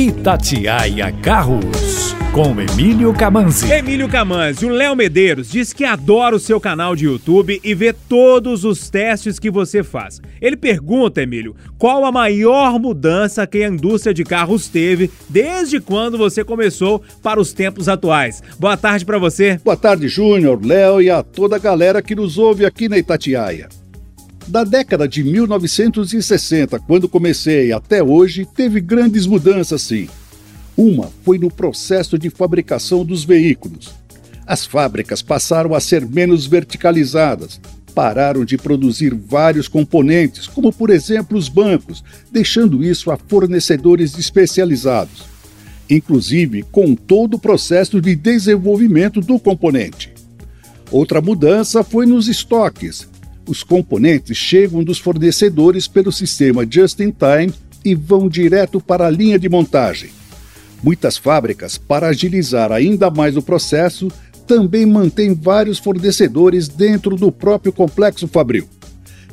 Itatiaia Carros, com Emílio Camanzi. Emílio Camanzi, o Léo Medeiros diz que adora o seu canal de YouTube e vê todos os testes que você faz. Ele pergunta, Emílio, qual a maior mudança que a indústria de carros teve desde quando você começou para os tempos atuais. Boa tarde para você. Boa tarde, Júnior, Léo e a toda a galera que nos ouve aqui na Itatiaia. Da década de 1960, quando comecei, até hoje, teve grandes mudanças, sim. Uma foi no processo de fabricação dos veículos. As fábricas passaram a ser menos verticalizadas, pararam de produzir vários componentes, como por exemplo os bancos, deixando isso a fornecedores especializados, inclusive com todo o processo de desenvolvimento do componente. Outra mudança foi nos estoques. Os componentes chegam dos fornecedores pelo sistema Just-in-Time e vão direto para a linha de montagem. Muitas fábricas, para agilizar ainda mais o processo, também mantêm vários fornecedores dentro do próprio complexo fabril.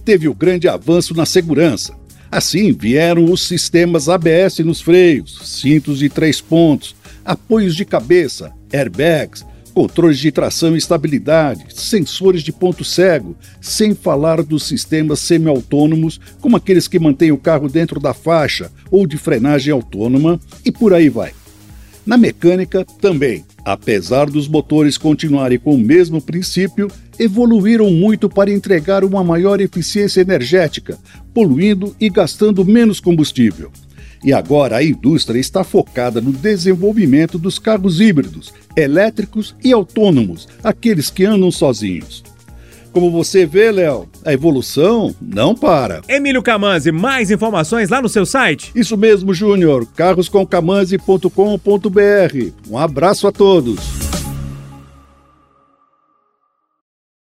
Teve o grande avanço na segurança. Assim, vieram os sistemas ABS nos freios, cintos de três pontos, apoios de cabeça, airbags, controles de tração e estabilidade, sensores de ponto cego, sem falar dos sistemas semi-autônomos, como aqueles que mantêm o carro dentro da faixa ou de frenagem autônoma, e por aí vai. Na mecânica, também, apesar dos motores continuarem com o mesmo princípio, evoluíram muito para entregar uma maior eficiência energética, poluindo e gastando menos combustível. E agora a indústria está focada no desenvolvimento dos carros híbridos, elétricos e autônomos, aqueles que andam sozinhos. Como você vê, Léo, a evolução não para. Emílio Camanzi, mais informações lá no seu site? Isso mesmo, Júnior, carroscomcamanzi.com.br. Um abraço a todos.